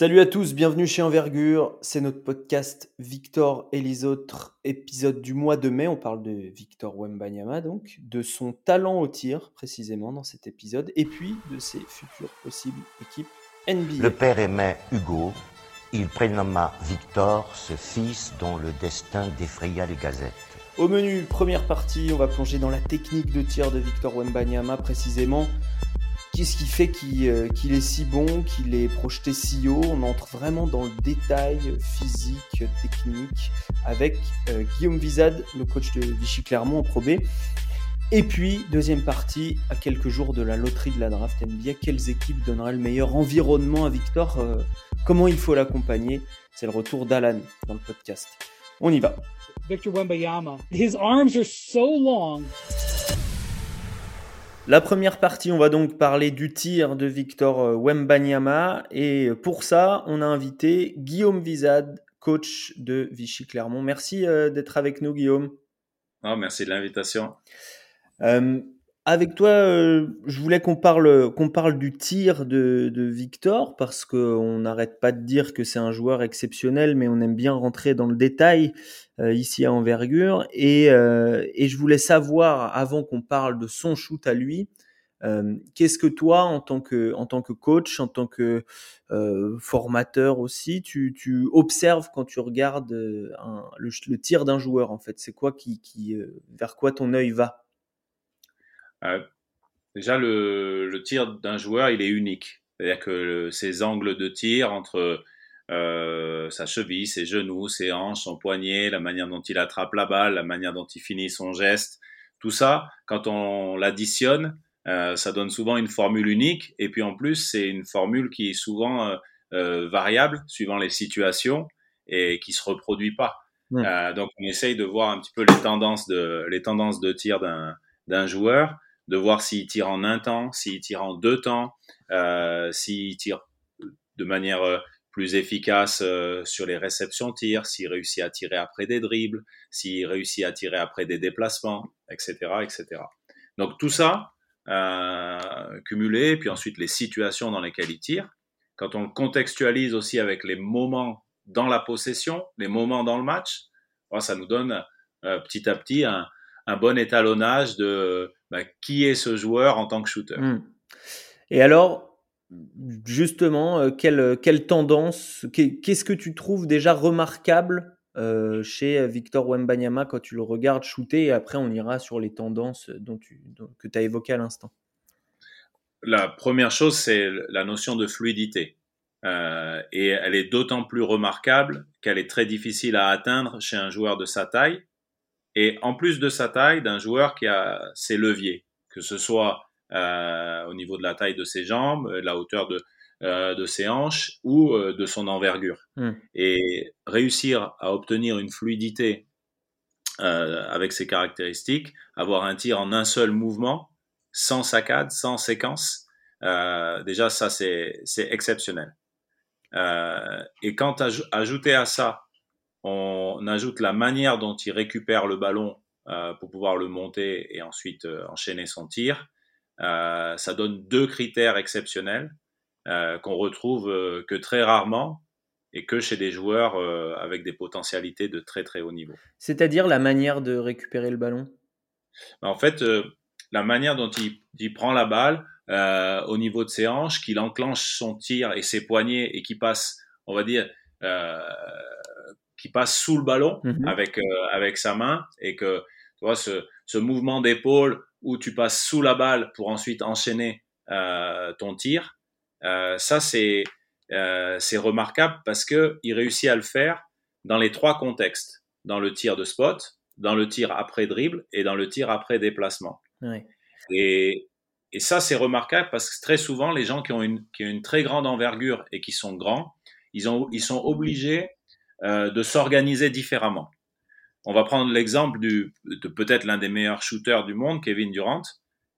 Salut à tous, bienvenue chez Envergure. C'est notre podcast Victor et les autres, épisode du mois de mai. On parle de Victor Wembanyama, donc, de son talent au tir, précisément, dans cet épisode, et puis de ses futures possibles équipes NBA. Le père aimait Hugo. Il prénomma Victor, ce fils dont le destin défraya les gazettes. Au menu, première partie, on va plonger dans la technique de tir de Victor Wembanyama, précisément. Qu'est-ce qui fait qu'il euh, qu'il est si bon, qu'il est projeté si haut? On entre vraiment dans le détail physique, technique, avec euh, Guillaume Vizade, le coach de Vichy Clermont en Pro B. Et puis, deuxième partie, à quelques jours de la loterie de la draft NBA, quelles équipes donneraient le meilleur environnement à Victor euh, Comment il faut l'accompagner? C'est le retour d'Alan dans le podcast. On y va. Victor Wembayama. His arms are so long. La première partie, on va donc parler du tir de Victor euh, Wembanyama. Et pour ça, on a invité Guillaume Vizade, coach de Vichy Clermont. Merci euh, d'être avec nous, Guillaume. Oh, merci de l'invitation. Euh, avec toi, euh, je voulais qu'on parle, parle du tir de, Victor, parce qu'on n'arrête pas de dire que c'est un joueur exceptionnel, mais on aime bien rentrer dans le détail euh, ici à Envergure. Et, euh, et, je voulais savoir, avant qu'on parle de son shoot à lui, qu'est-ce que toi, en tant que, en tant que coach, en tant que formateur aussi, tu, observes quand tu regardes le, tir d'un joueur, en fait? C'est quoi qui, qui vers quoi ton œil va? Euh, déjà, le, le tir d'un joueur, il est unique. C'est-à-dire que le, ses angles de tir entre euh, sa cheville, ses genoux, ses hanches, son poignet, la manière dont il attrape la balle, la manière dont il finit son geste, tout ça, quand on l'additionne, euh, ça donne souvent une formule unique. Et puis en plus, c'est une formule qui est souvent euh, variable suivant les situations et qui se reproduit pas. Mmh. Donc on essaye de voir un petit peu les tendances de les tendances de tir d'un d'un joueur de voir s'il tire en un temps, s'il tire en deux temps, euh, s'il tire de manière euh, plus efficace euh, sur les réceptions tir, s'il réussit à tirer après des dribbles, s'il réussit à tirer après des déplacements, etc., etc. Donc tout ça euh, cumulé, puis ensuite les situations dans lesquelles il tire. Quand on le contextualise aussi avec les moments dans la possession, les moments dans le match, ça nous donne euh, petit à petit un, un bon étalonnage de bah, qui est ce joueur en tant que shooter? Mmh. Et alors, justement, euh, quelle, quelle tendance, qu'est-ce que tu trouves déjà remarquable euh, chez Victor Wembanyama quand tu le regardes shooter et après on ira sur les tendances dont tu, dont, que tu as évoquées à l'instant? La première chose, c'est la notion de fluidité. Euh, et elle est d'autant plus remarquable qu'elle est très difficile à atteindre chez un joueur de sa taille et en plus de sa taille, d'un joueur qui a ses leviers, que ce soit euh, au niveau de la taille de ses jambes, de la hauteur de, euh, de ses hanches ou euh, de son envergure. Mm. Et réussir à obtenir une fluidité euh, avec ces caractéristiques, avoir un tir en un seul mouvement, sans saccade, sans séquence, euh, déjà ça c'est exceptionnel. Euh, et quand ajouter à ça on ajoute la manière dont il récupère le ballon euh, pour pouvoir le monter et ensuite euh, enchaîner son tir. Euh, ça donne deux critères exceptionnels qu'on retrouve que très rarement et que chez des joueurs avec des potentialités de très très haut niveau. C'est-à-dire la manière de récupérer le ballon? En fait, la manière dont il, il prend la balle au niveau de ses hanches, qu'il enclenche son tir et ses poignets et qui passe, on va dire, qui passe sous le ballon mmh avec, euh, avec sa main et que tu vois ce, ce mouvement d'épaule où tu passes sous la balle pour ensuite enchaîner euh, ton tir, euh, ça c'est euh, c'est remarquable parce que il réussit à le faire dans les trois contextes, dans le tir de spot, dans le tir après dribble et dans le tir après déplacement. Oui. Et, et ça c'est remarquable parce que très souvent les gens qui ont une qui ont une très grande envergure et qui sont grands, ils ont ils sont obligés euh, de s'organiser différemment. On va prendre l'exemple du, de peut-être l'un des meilleurs shooters du monde, Kevin Durant.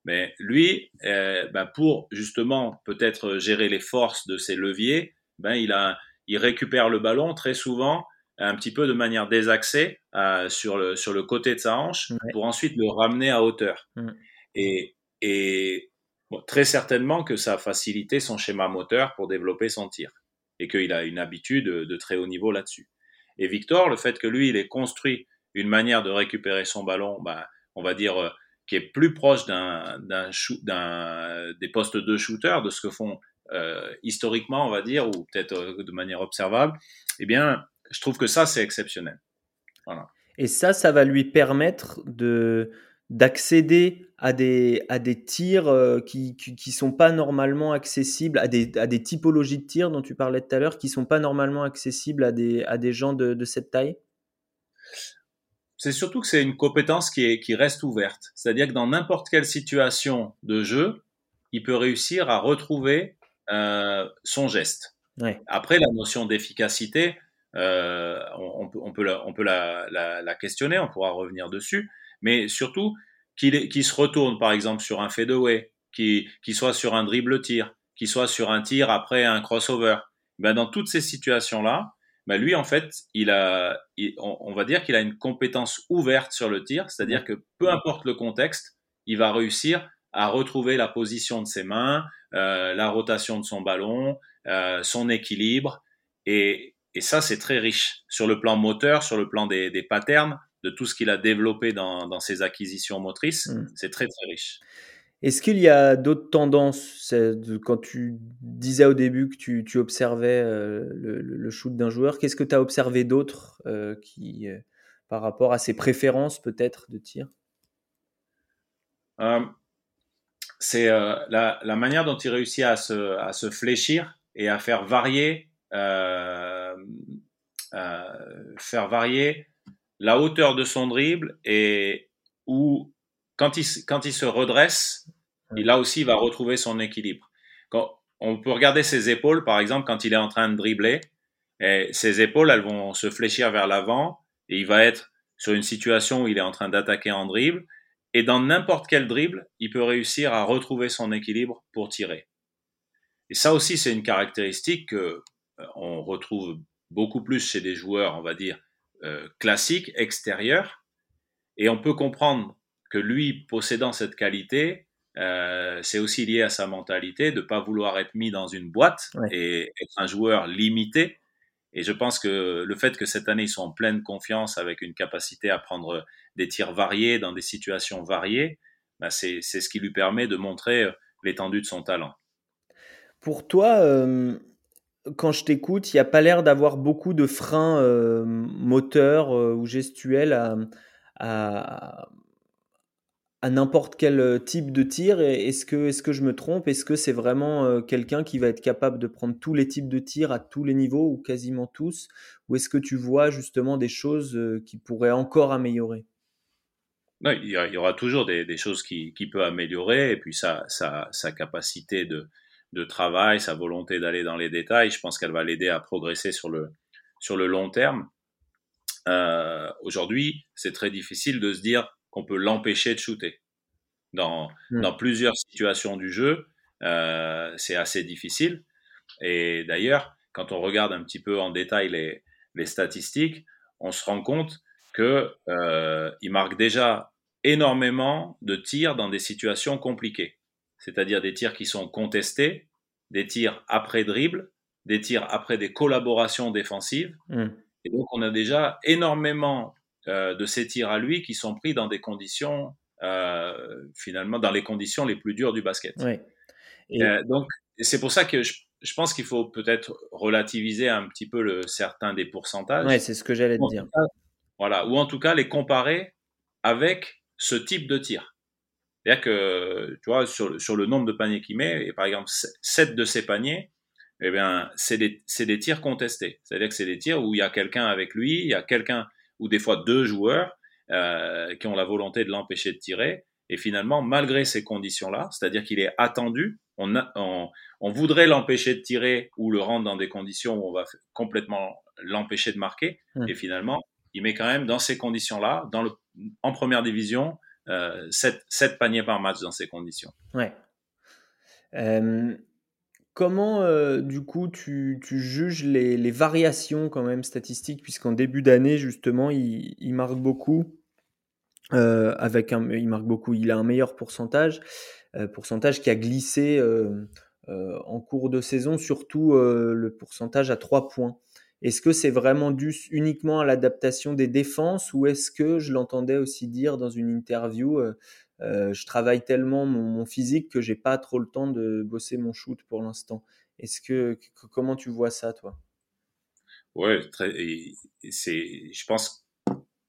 Mais lui, euh, ben pour justement peut-être gérer les forces de ses leviers, ben il, a, il récupère le ballon très souvent un petit peu de manière désaxée euh, sur, le, sur le côté de sa hanche ouais. pour ensuite le ramener à hauteur. Et, et bon, très certainement que ça a facilité son schéma moteur pour développer son tir. Et qu'il a une habitude de très haut niveau là-dessus. Et Victor, le fait que lui, il ait construit une manière de récupérer son ballon, bah, on va dire, euh, qui est plus proche d'un, des postes de shooter, de ce que font euh, historiquement, on va dire, ou peut-être euh, de manière observable, eh bien, je trouve que ça, c'est exceptionnel. Voilà. Et ça, ça va lui permettre de, d'accéder à des, à des tirs euh, qui ne sont pas normalement accessibles, à des, à des typologies de tirs dont tu parlais tout à l'heure, qui ne sont pas normalement accessibles à des, à des gens de, de cette taille? C'est surtout que c'est une compétence qui, est, qui reste ouverte. C'est-à-dire que dans n'importe quelle situation de jeu, il peut réussir à retrouver euh, son geste. Ouais. Après, la notion d'efficacité, euh, on, on, peut, on peut, la, on peut la, la, la questionner, on pourra revenir dessus mais surtout qu'il se retourne par exemple sur un fadeaway, qu'il soit sur un dribble tir, qu'il soit sur un tir après un crossover. Ben, dans toutes ces situations-là, ben, lui en fait, il a, on, va dire qu'il a une compétence ouverte sur le tir, c'est-à-dire que peu importe le contexte, il va réussir à retrouver la position de ses mains, euh, la rotation de son ballon, euh, son équilibre, et, et ça c'est très riche sur le plan moteur, sur le plan des, des patterns de tout ce qu'il a développé dans, dans ses acquisitions motrices, mm. c'est très très riche. Est-ce qu'il y a d'autres tendances Quand tu disais au début que tu, tu observais euh, le, le, shoot d'un joueur, qu'est-ce que tu as observé d'autre euh, qui, euh, par rapport à ses préférences peut-être de tir? C'est la, la, manière dont il réussit à se, à se fléchir et à faire varier, faire varier la hauteur de son dribble et où quand il, quand il se redresse, il là aussi va retrouver son équilibre. Quand, on peut regarder ses épaules, par exemple, quand il est en train de dribbler, et ses épaules, elles vont se fléchir vers l'avant et il va être sur une situation où il est en train d'attaquer en dribble. Et dans n'importe quel dribble, il peut réussir à retrouver son équilibre pour tirer. Et ça aussi, c'est une caractéristique que euh, on retrouve beaucoup plus chez des joueurs, on va dire, euh, classique, extérieur, et on peut comprendre que lui, possédant cette qualité, euh, c'est aussi lié à sa mentalité de pas vouloir être mis dans une boîte et être un joueur limité. Et je pense que le fait que cette année ils sont en pleine confiance avec une capacité à prendre des tirs variés dans des situations variées, bah c'est ce qui lui permet de montrer euh, l'étendue de son talent. Pour toi, euh, quand je t'écoute, il n'y a pas l'air d'avoir beaucoup de freins euh, moteurs euh, ou gestuels à, n'importe quel euh, type de tir. Est-ce que, je me trompe? Est-ce que c'est vraiment quelqu'un qui va être capable de prendre tous les types de tirs à tous les niveaux ou quasiment tous? Ou est-ce que tu vois justement des choses qui pourraient encore améliorer? Il y aura toujours des, choses qui, qui peut améliorer. Et puis sa, sa capacité de, de travail, sa volonté d'aller dans les détails, je pense qu'elle va l'aider à progresser sur le, sur le long terme. Euh, Aujourd'hui, c'est très difficile de se dire qu'on peut l'empêcher de shooter. Dans, dans plusieurs situations du jeu, euh, c'est assez difficile. Et d'ailleurs, quand on regarde un petit peu en détail les, les statistiques, on se rend compte que euh, il marque déjà énormément de tirs dans des situations compliquées c'est-à-dire des tirs qui sont contestés, des tirs après dribble, des tirs après des collaborations défensives. Hmm. Et donc on a déjà énormément euh, de ces tirs à lui qui sont pris dans des conditions, euh, finalement, dans les conditions les plus dures du basket. Et... Euh, donc c'est pour ça que je, pense qu'il faut peut-être relativiser un petit peu le certain des pourcentages. Oui, c'est ce que j'allais te dire. Voilà, ou en tout cas les comparer avec ce type de tir. C'est-à-dire que, tu vois, sur, sur le nombre de paniers qu'il met, et par exemple, 7 de ces paniers, eh bien, c'est des, des tirs contestés. C'est-à-dire que c'est des tirs où il y a quelqu'un avec lui, il y a quelqu'un, ou des fois deux joueurs, euh, qui ont la volonté de l'empêcher de tirer. Et finalement, malgré ces conditions-là, c'est-à-dire qu'il est attendu, on, on, on voudrait l'empêcher de tirer ou le rendre dans des conditions où on va complètement l'empêcher de marquer. Mmh. Et finalement, il met quand même dans ces conditions-là, dans le, en première division, 7, euh, paniers par match dans ces conditions. Ouais. Euh, comment, euh, du coup, tu, tu juges les, variations quand même statistiques, puisqu'en début d'année, justement, il, il, marque beaucoup. avec un, il marque beaucoup, il a un meilleur pourcentage, pourcentage qui a glissé en cours de saison, surtout le pourcentage à 3 points. Est-ce que c'est vraiment dû uniquement à l'adaptation des défenses ou est-ce que je l'entendais aussi dire dans une interview, je travaille tellement mon, physique que j'ai pas trop le temps de bosser mon shoot pour l'instant. Est-ce que comment tu vois ça, toi? Ouais, c'est, je pense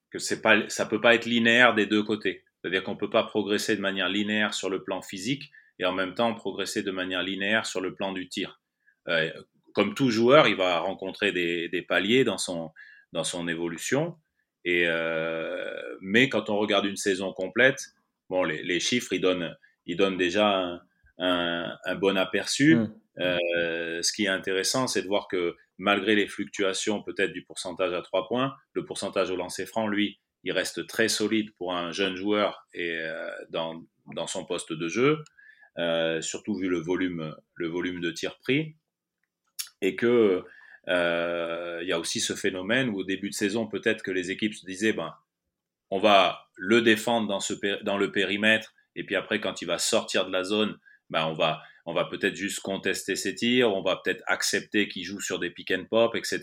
que c'est pas, ça peut pas être linéaire des deux côtés. C'est-à-dire qu'on peut pas progresser de manière linéaire sur le plan physique et en même temps progresser de manière linéaire sur le plan du tir. Euh, comme tout joueur, il va rencontrer des, des, paliers dans son, dans son évolution. Et, euh, mais quand on regarde une saison complète, bon, les, les chiffres, ils donnent, ils donnent déjà un, un, un bon aperçu. Mmh. Euh, ce qui est intéressant, c'est de voir que malgré les fluctuations peut-être du pourcentage à trois points, le pourcentage au lancer franc, lui, il reste très solide pour un jeune joueur et euh, dans, dans, son poste de jeu, surtout vu le volume, le volume de tir pris, et que euh, il y a aussi ce phénomène où au début de saison, peut-être que les équipes se disaient, ben, on va le défendre dans, ce, dans le périmètre, et puis après, quand il va sortir de la zone, ben, on va on va peut-être juste contester ses tirs, on va peut-être accepter qu'il joue sur des pick and pop, etc.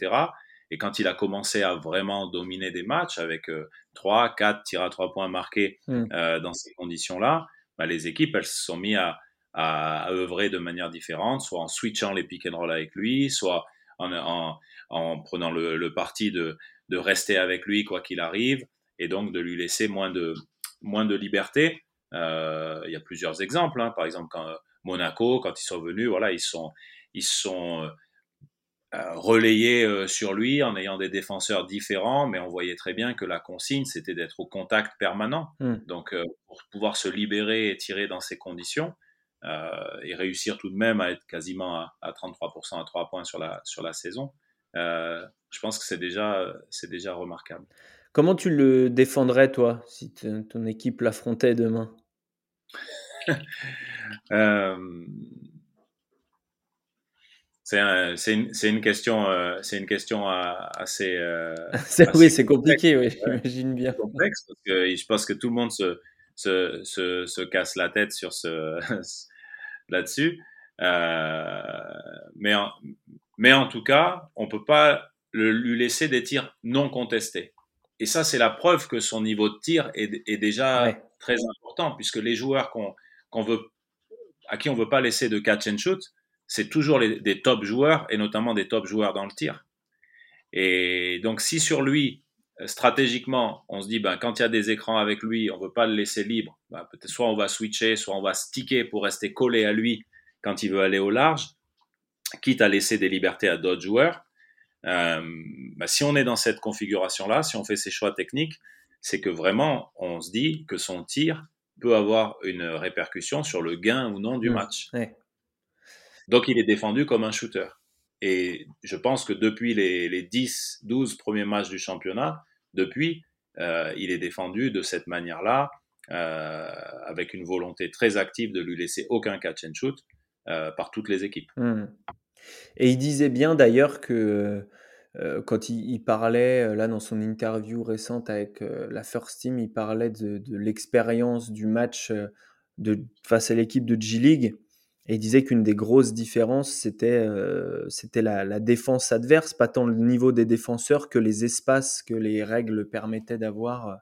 Et quand il a commencé à vraiment dominer des matchs avec euh, 3, 4 tirs à 3 points marqués mm. euh, dans ces conditions-là, bah, les équipes, elles se sont mises à, à, œuvrer de manière différente, soit en switchant les pick and roll avec lui, soit en, en, en prenant le, le, parti de, de rester avec lui quoi qu'il arrive, et donc de lui laisser moins de, moins de liberté. Euh, il y a plusieurs exemples. Hein. Par exemple, quand Monaco, quand ils sont venus, voilà, ils sont, ils sont euh, euh, relayés euh, sur lui en ayant des défenseurs différents, mais on voyait très bien que la consigne, c'était d'être au contact permanent. Hmm. Donc, pour pouvoir se libérer et tirer dans ces conditions, et réussir tout de même à être quasiment à, 33% à 3 points sur la, sur la saison, je pense que c'est déjà, c'est déjà remarquable. Comment tu le défendrais, toi, si ton équipe l'affrontait demain? Euh, c'est une, une, question, euh, c'est une question assez. Euh, oui, c'est compliqué, oui, j'imagine bien. Complexe parce que je pense que tout le monde se, se, se, se casse la tête sur ce là-dessus. mais, en, mais en tout cas, on peut pas le, lui laisser des tirs non contestés. Et ça, c'est la preuve que son niveau de tir est, est déjà très important, puisque les joueurs qu'on qu'on veut à qui on veut pas laisser de catch and shoot, c'est toujours les, des top joueurs et notamment des top joueurs dans le tir. Et donc si sur lui stratégiquement, on se dit ben quand il y a des écrans avec lui, on veut pas le laisser libre, ben, peut-être soit on va switcher, soit on va sticker pour rester collé à lui quand il veut aller au large, quitte à laisser des libertés à d'autres joueurs. Euh, ben, si on est dans cette configuration-là, si on fait ces choix techniques, c'est que vraiment on se dit que son tir peut avoir une répercussion sur le gain ou non du mmh. match. Donc il est défendu comme un shooter. Et je pense que depuis les, les 10, 12 premiers matchs du championnat, depuis, euh, il est défendu de cette manière-là, euh, avec une volonté très active de lui laisser aucun catch and shoot euh, par toutes les équipes. Mmh. Et il disait bien d'ailleurs que quand il, parlait, là, dans son interview récente avec la First Team, il parlait de, l'expérience du match face à l'équipe de G-League. Et il disait qu'une des grosses différences, c'était c'était la, défense adverse, pas tant le niveau des défenseurs que les espaces que les règles permettaient d'avoir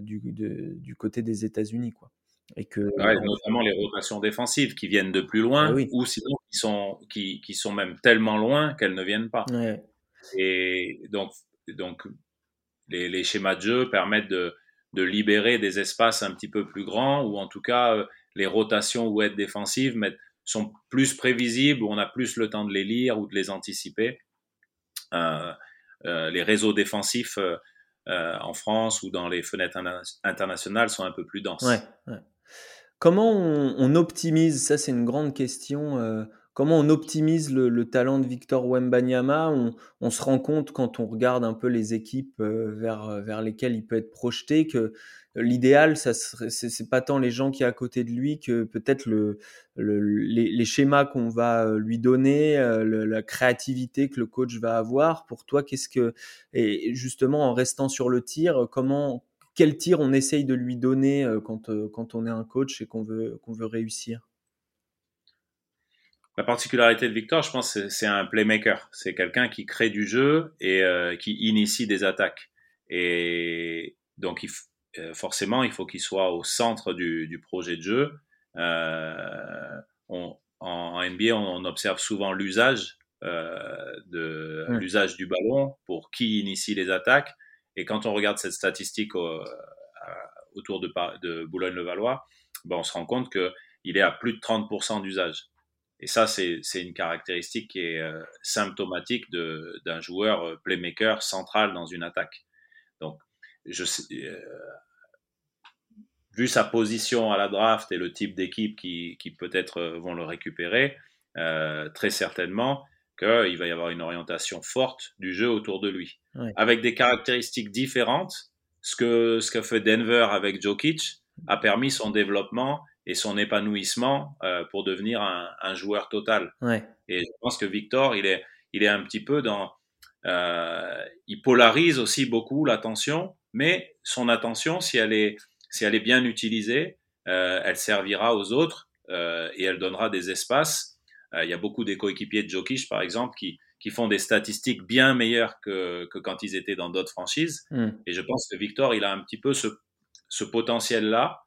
du, du côté des États-Unis. quoi. Et que, notamment les rotations défensives qui viennent de plus loin, ah ou sinon qui sont, qui, qui, sont même tellement loin qu'elles ne viennent pas. Ouais. Et donc, donc les, les, schémas de jeu permettent de, de, libérer des espaces un petit peu plus grands, ou en tout cas, euh, les rotations ou aides défensives sont plus prévisibles, où on a plus le temps de les lire ou de les anticiper. Euh, euh, les réseaux défensifs euh, en France ou dans les fenêtres internationales sont un peu plus denses. Comment on, optimise? Ça, c'est une grande question. Euh, comment on optimise le, talent de Victor Wembanyama? On, se rend compte quand on regarde un peu les équipes euh, vers, euh, vers lesquelles il peut être projeté que l'idéal, ça c'est pas tant les gens qui sont à côté de lui que peut-être le, les, schémas qu'on va euh, lui donner, la créativité que le coach va avoir. Pour toi, qu'est-ce que et justement en restant sur le tir, comment quel tir on essaye de lui donner quand, quand on est un coach et qu'on veut qu'on veut réussir? La particularité de Victor, je pense, c'est un playmaker. C'est quelqu'un qui crée du jeu et euh, qui initie des attaques. Et donc, il, euh, forcément, il faut qu'il soit au centre du, du projet de jeu. Euh, on, en, NBA, on, observe souvent l'usage euh, de l'usage du ballon pour qui initie les attaques. Et quand on regarde cette statistique autour de, de Boulogne-le-Valois, ben on se rend compte qu'il est à plus de 30% d'usage. Et ça, c'est une caractéristique qui est euh, symptomatique d'un joueur euh, playmaker central dans une attaque. Donc, je euh, vu sa position à la draft et le type d'équipe qui, qui peut-être vont le récupérer, très certainement qu'il va y avoir une orientation forte du jeu autour de lui, avec des caractéristiques différentes. Ce que ce fait Denver avec Jokic a permis son développement et son épanouissement euh, pour devenir un, un, joueur total. Ouais. Et je pense que Victor, il est, il est un petit peu dans, euh, il polarise aussi beaucoup l'attention, mais son attention, si elle est, si elle est bien utilisée, euh, elle servira aux autres et elle donnera des espaces. Il y a beaucoup des coéquipiers de Jokic, par exemple, qui, qui font des statistiques bien meilleures que, que quand ils étaient dans d'autres franchises. Mm. Et je pense que Victor, il a un petit peu ce, ce potentiel-là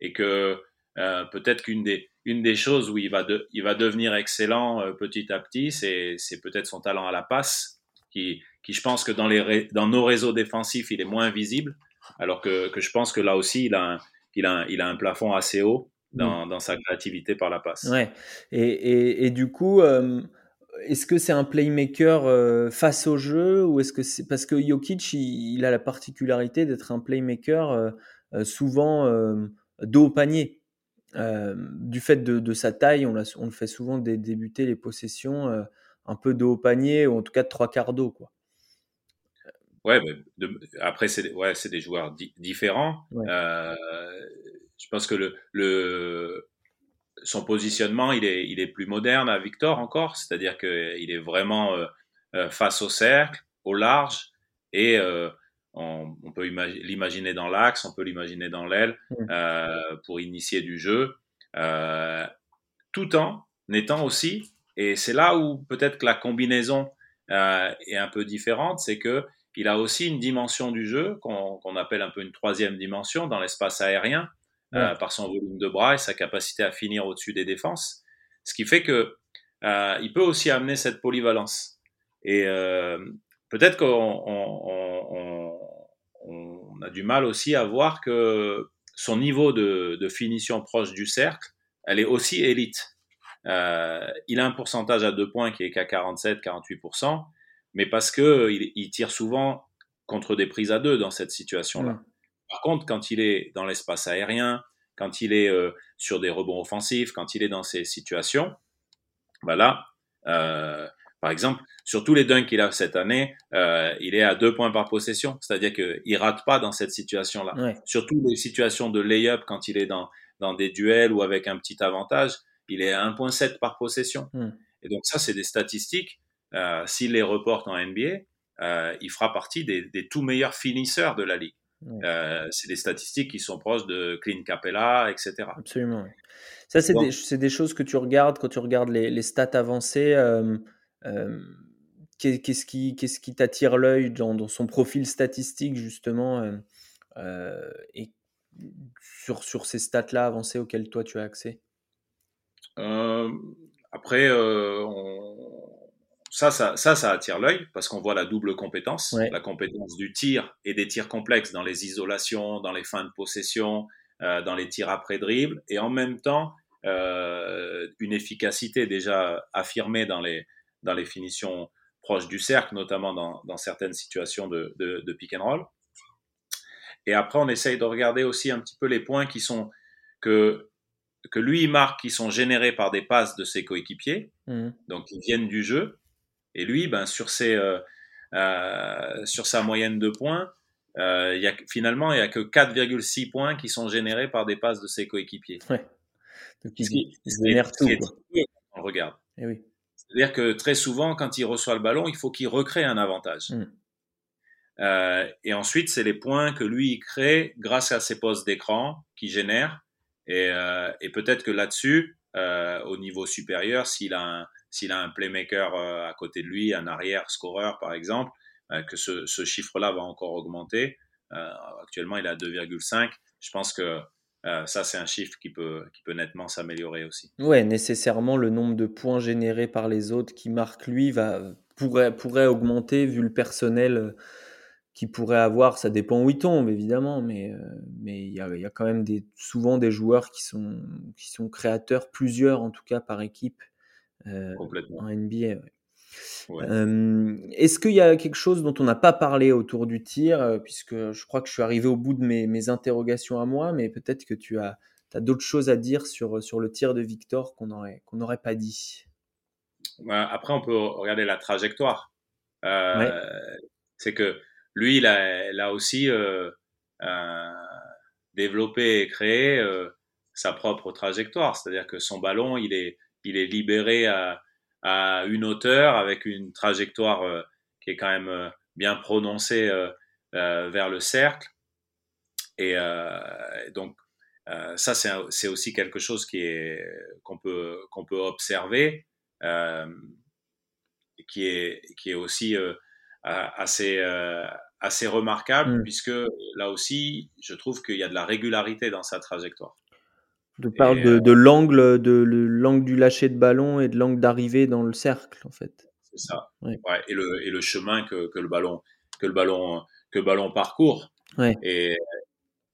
et que euh, peut-être qu'une des, une des choses où il va, de, il va devenir excellent euh, petit à petit, c'est, c'est peut-être son talent à la passe, qui, qui je pense que dans, les, dans nos réseaux défensifs, il est moins visible, alors que, que je pense que là aussi, il a un, il a un, il a un plafond assez haut dans, dans sa créativité par la passe. Ouais. Et, et, et du coup, euh, est-ce que c'est un playmaker face au jeu ou est-ce que c'est parce que Jokic, il, il, a la particularité d'être un playmaker souvent dos au panier. Euh, du fait de, de, sa taille, on, on, le fait souvent dé, débuter les possessions euh, un peu de haut panier, ou en tout cas de trois quarts d'eau. Quoi. Ouais, mais de, après, c'est ouais, des joueurs di différents. Ouais. Euh, je pense que le, le, son positionnement, il est, il est plus moderne à Victor encore, c'est-à-dire qu'il est vraiment face au cercle, au large, et on, on peut l'imaginer dans l'axe, on peut l'imaginer dans l'aile euh, pour initier du jeu, euh, tout en étant aussi, et c'est là où peut-être que la combinaison euh, est un peu différente, c'est que il a aussi une dimension du jeu qu'on appelle un peu une troisième dimension dans l'espace aérien, ouais. par son volume de bras et sa capacité à finir au-dessus des défenses, ce qui fait que il peut aussi amener cette polyvalence. Et euh, peut-être qu'on on, on, on, a du mal aussi à voir que son niveau de, de finition proche du cercle, elle est aussi élite. Euh, il a un pourcentage à deux points qui est qu'à 47-48%, mais parce que il, il, tire souvent contre des prises à deux dans cette situation-là. Mmh. Par contre, quand il est dans l'espace aérien, quand il est euh, sur des rebonds offensifs, quand il est dans ces situations, voilà, euh, par exemple, sur tous les dunks qu'il a cette année, euh, il est à deux points par possession, c'est-à-dire qu'il rate pas dans cette situation-là. Ouais. Surtout les situations de lay-up quand il est dans, dans des duels ou avec un petit avantage, il est à 1.7 par possession. Mm. Et donc ça, c'est des statistiques. Euh, S'il les reporte en NBA, euh, il fera partie des, des, tout meilleurs finisseurs de la ligue. Mm. C'est des statistiques qui sont proches de Clint Capella, etc. Absolument. Ça, c'est des, des, choses que tu regardes quand tu regardes les, les stats avancées. Qu'est-ce qui, t'attire l'œil dans, dans, son profil statistique justement et sur, sur ces stats-là avancées auxquelles toi tu as accès? Après, on... ça, ça, ça, ça attire l'œil parce qu'on voit la double compétence, ouais. la compétence du tir et des tirs complexes dans les isolations, dans les fins de possession, dans les tirs après dribble et en même temps une efficacité déjà affirmée dans les dans les finitions proches du cercle, notamment dans, dans certaines situations de, de, de, pick and roll. Et après, on essaye de regarder aussi un petit peu les points qui sont que, que lui marque, qui sont générés par des passes de ses coéquipiers, mmh. donc qui viennent du jeu. Et lui, ben, sur, ses, euh, euh, sur sa moyenne de points, euh, y a, finalement, il n'y a que 4,6 points qui sont générés par des passes de ses coéquipiers. Ouais. Donc, il, il, il génère tout. Quoi. On regarde. Et oui. C'est-à-dire que très souvent, quand il reçoit le ballon, il faut qu'il recrée un avantage. Mm. Euh, et ensuite, c'est les points que lui, il crée grâce à ses postes d'écran qu'il génère. Et, euh, et peut-être que là-dessus, au niveau supérieur s'il a a un playmaker à côté de lui, un arrière scoreur par exemple, que ce, ce chiffre-là va encore augmenter. actuellement, il est à 2,5. Je pense que euh, ça, c'est un chiffre qui peut, qui peut nettement s'améliorer aussi. Ouais, nécessairement, le nombre de points générés par les autres qui marquent lui va, pourrait, pourrait augmenter vu le personnel euh, qu'il pourrait avoir. Ça dépend où il tombe, évidemment, mais euh, mais il y a, y a, quand même des, souvent des joueurs qui sont, qui sont créateurs, plusieurs en tout cas par équipe en NBA. Est-ce qu'il y a quelque chose dont on n'a pas parlé autour du tir, puisque je crois que je suis arrivé au bout de mes, interrogations à moi, mais peut-être que tu as, as d'autres choses à dire sur, sur le tir de Victor qu'on n'aurait pas dit? Bah, après, on peut regarder la trajectoire. Euh, c'est que lui, il a, aussi euh, développé et créé sa propre trajectoire. C'est-à-dire que son ballon, il est, il est libéré à à une hauteur avec une trajectoire euh, qui est quand même euh, bien prononcée euh, vers le cercle. Et donc, ça, c'est aussi quelque chose qui est qu'on peut qu'on peut observer, qui est qui est aussi assez assez remarquable mmh. puisque là aussi, je trouve qu'il y a de la régularité dans sa trajectoire. Tu parles de, de l'angle de l'angle du lâcher de ballon et de l'angle d'arrivée dans le cercle en fait. C'est ça. Ouais. et, le, et le chemin que, que, le ballon que le ballon que le ballon parcourt. Ouais. Et,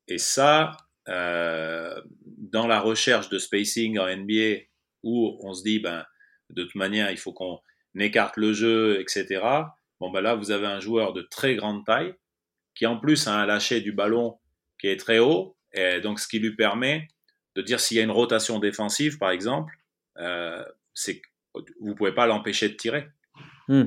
et ça euh, dans la recherche de spacing en NBA où on se dit ben de toute manière il faut qu'on écarte le jeu etc. Bon ben là vous avez un joueur de très grande taille qui en plus a un lâcher du ballon qui est très haut et donc ce qui lui permet de dire s'il y a une rotation défensive, par exemple, euh, c'est vous pouvez pas l'empêcher de tirer. Hmm.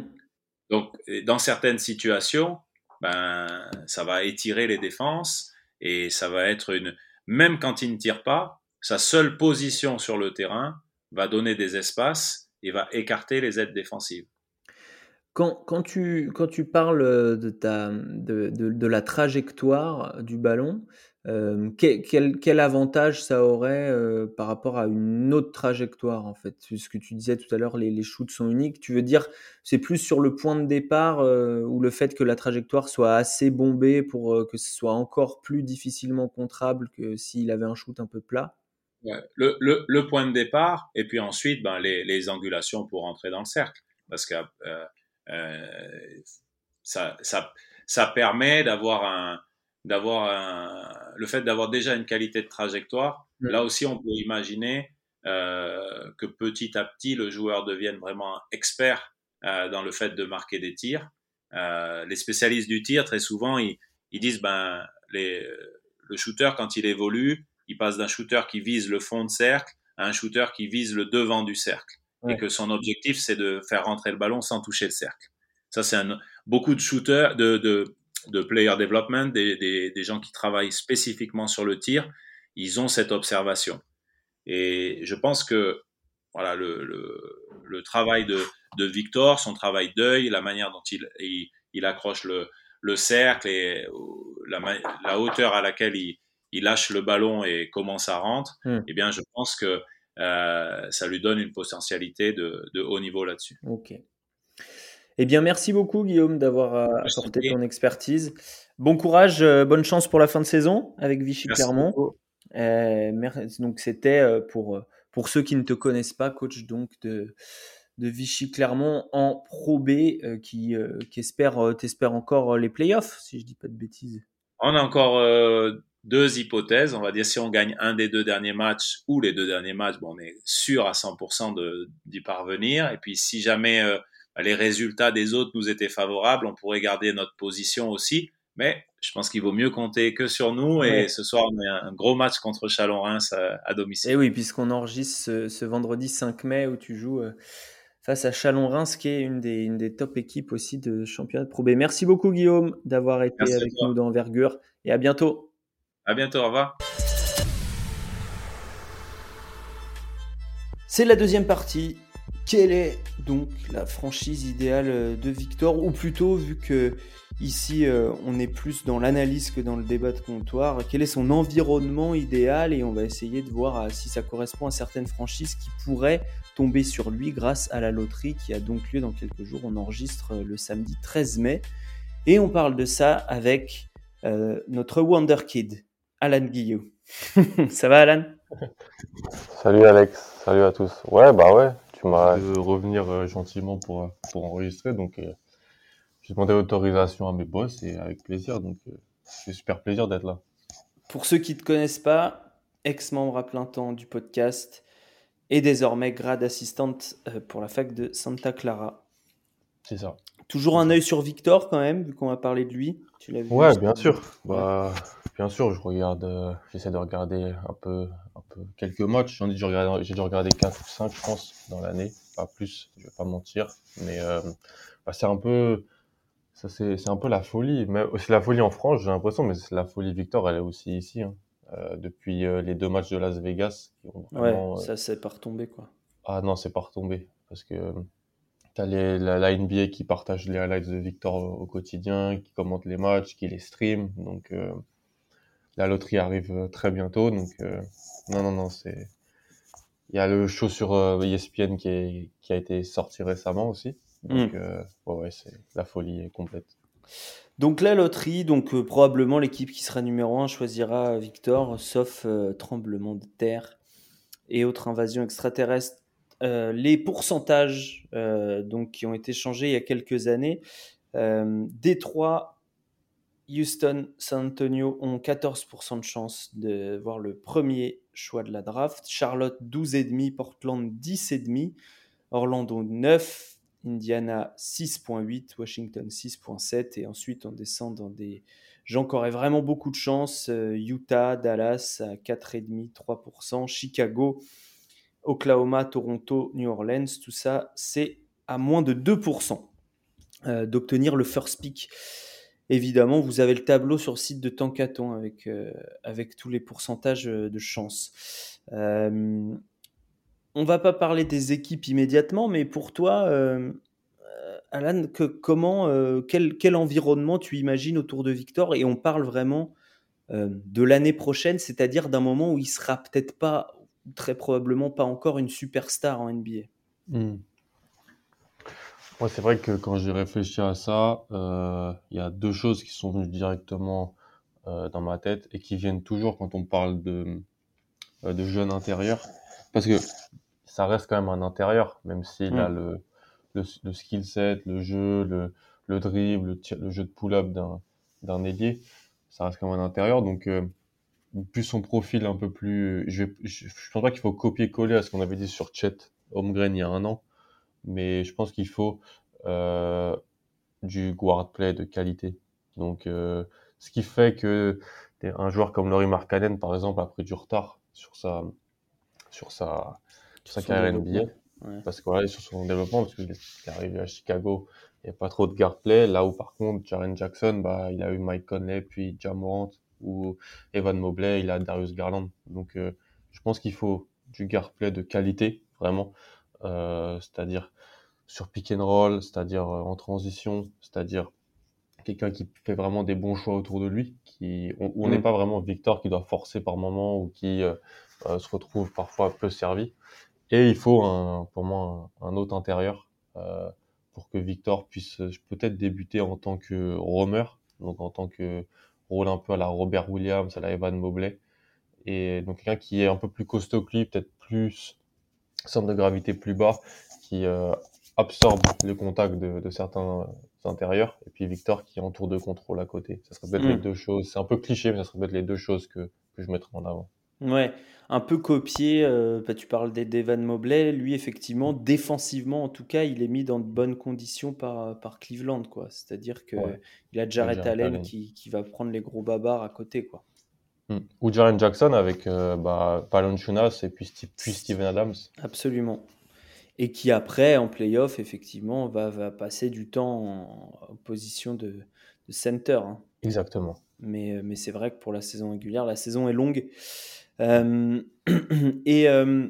Donc, dans certaines situations, ben, ça va étirer les défenses et ça va être une. Même quand il ne tire pas, sa seule position sur le terrain va donner des espaces et va écarter les aides défensives. Quand, quand, tu, quand tu parles de, ta, de, de, de la trajectoire du ballon, quel, quel, avantage ça aurait par rapport à une autre trajectoire en fait? Ce que tu disais tout à l'heure, les, les, shoots sont uniques. Tu veux dire, c'est plus sur le point de départ ou le fait que la trajectoire soit assez bombée pour que ce soit encore plus difficilement contrable que s'il avait un shoot un peu plat? Le, le, le, point de départ et puis ensuite ben, les, les angulations pour entrer dans le cercle. Parce que euh, ça, ça, ça permet d'avoir un d'avoir le fait d'avoir déjà une qualité de trajectoire. Mm. Là aussi, on peut imaginer euh, que petit à petit, le joueur devienne vraiment expert euh, dans le fait de marquer des tirs. Euh, les spécialistes du tir, très souvent, ils, ils disent ben les, le shooter quand il évolue, il passe d'un shooter qui vise le fond de cercle à un shooter qui vise le devant du cercle, et que son objectif c'est de faire rentrer le ballon sans toucher le cercle. Ça, c'est un, beaucoup de shooters, de, de, de player development, des, des, des, gens qui travaillent spécifiquement sur le tir, ils ont cette observation. Et je pense que voilà le, le, le travail de, de, Victor, son travail d'œil, la manière dont il, il, il accroche le, le, cercle et la, la, hauteur à laquelle il, il, lâche le ballon et comment ça rentre, hmm. eh bien, je pense que euh, ça lui donne une potentialité de, de haut niveau là-dessus. Ok. Eh bien, merci beaucoup, Guillaume, d'avoir euh, apporté ton expertise. Bon courage, euh, bonne chance pour la fin de saison avec Vichy Clermont. Euh, donc, c'était pour, pour ceux qui ne te connaissent pas, coach donc de, de Vichy Clermont en Pro B, qui, qui espère, t'espère encore les playoffs, si je dis pas de bêtises. On a encore deux hypothèses. On va dire si on gagne un des deux derniers matchs ou les deux derniers matchs, bon, on est sûr à 100% d'y parvenir. Et puis, si jamais les résultats des autres nous étaient favorables, on pourrait garder notre position aussi. Mais je pense qu'il vaut mieux compter que sur nous. Et ce soir, on a un gros match contre Chalon-Reims à, domicile. Et oui, puisqu'on enregistre ce, vendredi 5 mai où tu joues euh, face à Chalon-Reims, qui est une des, une des top équipes aussi de championnat de Pro B. Merci beaucoup, Guillaume, d'avoir été avec nous dans Envergure. Et à bientôt. À bientôt, au revoir. C'est la deuxième partie quelle est donc la franchise idéale de Victor? Ou plutôt, vu que ici on est plus dans l'analyse que dans le débat de comptoir, quel est son environnement idéal? Et on va essayer de voir si ça correspond à certaines franchises qui pourraient tomber sur lui grâce à la loterie qui a donc lieu dans quelques jours. On enregistre le samedi 13 mai. Et on parle de ça avec notre Wonder Kid, Alan Guillot. ça va Alan? Salut Alex, salut à tous. Ouais, bah ouais, tu m'as de revenir euh, gentiment pour, euh, pour enregistrer, donc euh, j'ai demandé autorisation à mes boss et avec plaisir, donc c'est super plaisir d'être là. Pour ceux qui ne te connaissent pas, ex-membre à plein temps du podcast et désormais grade assistante pour la fac de Santa Clara. C'est ça. Toujours un œil sur Victor quand même, vu qu'on va parler de lui. Tu l'as vu Ouais, bien sûr. Bah, bien sûr, je regarde, euh, j'essaie de regarder un peu, un peu quelques matchs. J'en ai dû regarder, j'ai dû regarder 4 ou 5, je pense, dans l'année. Pas plus, je vais pas mentir. Mais euh, bah, c'est un peu, ça c'est, c'est un peu la folie. Mais c'est la folie en France, j'ai l'impression, mais c'est la folie Victor, elle est aussi ici. Hein. Euh, depuis euh, les deux matchs de Las Vegas. Qui ont vraiment, ouais, ça c'est pas retombé quoi. Ah non, c'est pas retombé parce que T'as la, la, NBA qui partage les highlights de Victor au, quotidien, qui commente les matchs, qui les stream. Donc la loterie arrive euh, très bientôt. Donc euh, non, non, non, c'est. Il y a le show sur ESPN qui, est, qui a été sorti récemment aussi. Donc mm. ouais, ouais c'est la folie complète. Donc la loterie, donc probablement l'équipe qui sera numéro 1 choisira Victor, sauf tremblement de terre et autres invasions extraterrestres euh, les pourcentages euh, donc, qui ont été changés il y a quelques années. Euh, Détroit, Houston, San Antonio ont 14% de chance de voir le premier choix de la draft. Charlotte 12,5, Portland 10,5, Orlando 9, Indiana 6.8, Washington 6.7 et ensuite on descend dans des gens qui auraient vraiment beaucoup de chance. Utah, Dallas à 4,5, 3%, Chicago Oklahoma, Toronto, New Orleans, tout ça, c'est à moins de 2% euh, d'obtenir le first pick. Évidemment, vous avez le tableau sur le site de Tankaton avec, euh, avec tous les pourcentages euh, de chance. on va pas parler des équipes immédiatement, mais pour toi, Alan, que, comment, quel, quel, environnement tu imagines autour de Victor? Et on parle vraiment de l'année prochaine, c'est-à-dire d'un moment où il sera peut-être pas très probablement pas encore une superstar en NBA. Hmm. c'est vrai que quand j'ai réfléchi à ça, euh, il y a deux choses qui sont venues directement euh, dans ma tête et qui viennent toujours quand on parle de, euh, de jeune intérieur. Parce que ça reste quand même un intérieur, même s'il a hmm. le, le, skill set, le jeu, le, le dribble, le, le jeu de pull-up d'un, d'un ailier. Ça reste quand même un intérieur. Donc, plus son profil un peu plus. Je, je, pense pas qu'il faut copier-coller à ce qu'on avait dit sur Chet Holmgren il y a un an, mais je pense qu'il faut euh, du guard play de qualité. Donc, euh, ce qui fait que un joueur comme Laurie Markkanen, par exemple, a pris du retard sur sa sur sa sur sa carrière NBA. Parce que voilà, sur son développement, parce qu'il est arrivé à Chicago, il n'y a pas trop de guard play. Là où par contre, Jaren Jackson, bah, il a eu Mike Conley, puis Jamorant, ou Evan Mobley, il a Darius Garland. Donc euh, je pense qu'il faut du guard play de qualité, vraiment. Euh, c'est-à-dire sur pick and roll, c'est-à-dire euh, en transition, c'est-à-dire quelqu'un qui fait vraiment des bons choix autour de lui, qui, on n'est mm. pas vraiment Victor qui doit forcer par moment ou qui se retrouve parfois peu servi. Et il faut un, pour moi un, autre intérieur pour que Victor puisse peut-être débuter en tant que roamer, donc en tant que rôle un peu à la Robert Williams, à la Evan Mobley. Et donc quelqu'un qui est un peu plus costaud que lui, peut-être plus centre de gravité plus bas, qui euh, absorbe le contact de, de, certains intérieurs. Et puis Victor qui est en tour de contrôle à côté. Ça serait peut-être les mm. deux choses. C'est un peu cliché, mais ça serait peut-être les deux choses que, que je mettrais en avant. Ouais, un peu copié. Euh, bah, tu parles d'Evan Mobley. Lui, effectivement, défensivement, en tout cas, il est mis dans de bonnes conditions par, par Cleveland. quoi. C'est-à-dire qu'il il a Jarrett Allen qui, qui, va prendre les gros babards à côté. quoi. Hmm. Ou Jaren Jackson avec euh, bah, Chunas et puis, puis, Steven Adams. Absolument. Et qui après, en playoff, effectivement, va, va passer du temps en, position de, de center. Hein. Exactement. Mais, mais c'est vrai que pour la saison régulière, la saison est longue. Euh, et euh,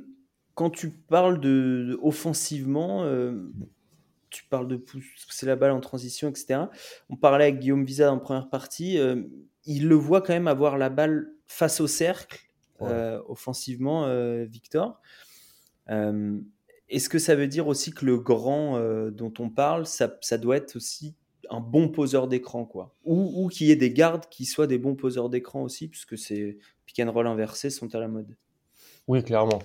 quand tu parles de, offensivement, tu parles de pousser la balle en transition, etc. On parlait avec Guillaume Visa en première partie. Il le voit quand même avoir la balle face au cercle, offensivement, Victor. Est-ce que ça veut dire aussi que le grand dont on parle, ça, ça doit être aussi un bon poseur d'écran, quoi? Ou, ou qu'il y ait des gardes qui soient des bons poseurs d'écran aussi, puisque ces pick and roll inversés sont à la mode? Oui, clairement.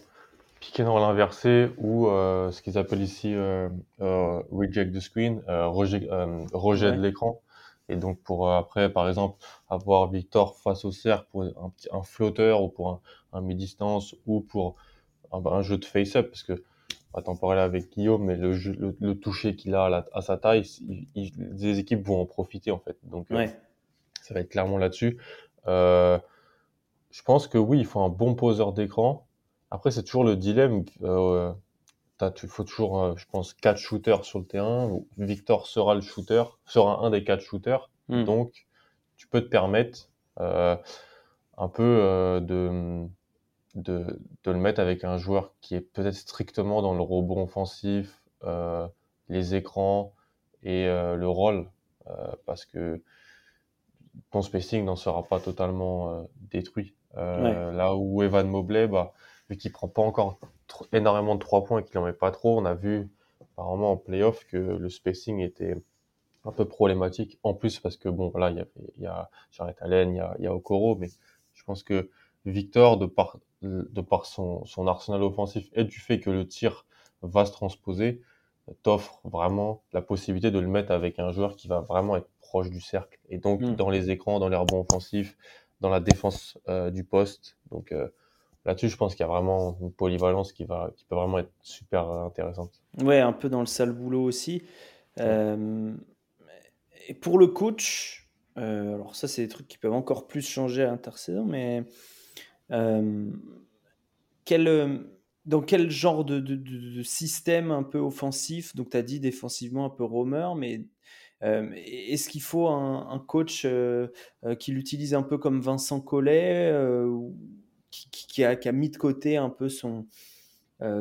Pick and roll inversé ou euh, ce qu'ils appellent ici euh, euh, reject the screen, rejet, rejet de l'écran. Et donc pour après, par exemple, avoir Victor face au cercle pour un, petit, un flotteur ou pour un, un mi-distance ou pour un, un jeu de face-up, parce que pas t'en parler avec Guillaume, mais le, le, toucher qu'il a à, sa taille, les équipes vont en profiter en fait. Donc euh, ça va être clairement là-dessus. Euh, je pense que oui, il faut un bon poseur d'écran. Après, c'est toujours le dilemme. Euh, il faut toujours, euh, je pense, quatre shooters sur le terrain. Victor sera le shooter, sera un des quatre shooters. Hmm. Donc, tu peux te permettre un peu de de, de, le mettre avec un joueur qui est peut-être strictement dans le rebond offensif, euh, les écrans et euh, le rôle, euh, parce que ton spacing n'en sera pas totalement euh, détruit. Euh, là où Evan Mobley, bah, vu qu'il prend pas encore énormément de trois points et qu'il en met pas trop, on a vu apparemment en playoff que le spacing était un peu problématique. En plus parce que bon, là il y a, y a Jared Allen, il y a, y a Okoro, mais je pense que Victor, de par de par son, son, arsenal offensif et du fait que le tir va se transposer, t'offre vraiment la possibilité de le mettre avec un joueur qui va vraiment être proche du cercle. Et donc, hmm. dans les écrans, dans les rebonds offensifs, dans la défense euh, du poste. Donc, euh, là-dessus, je pense qu'il y a vraiment une polyvalence qui, va, qui peut vraiment être super intéressante. Ouais, un peu dans le sale boulot aussi. Euh, et pour le coach, alors ça, c'est des trucs qui peuvent encore plus changer à l'intersaison, mais euh, quel, euh, dans quel genre de, de, système un peu offensif Donc, tu as dit défensivement un peu roamer, mais euh, est-ce qu'il faut un, coach qui l'utilise un peu comme Vincent Collet, qui, qui, a, qui, a, mis de côté un peu son,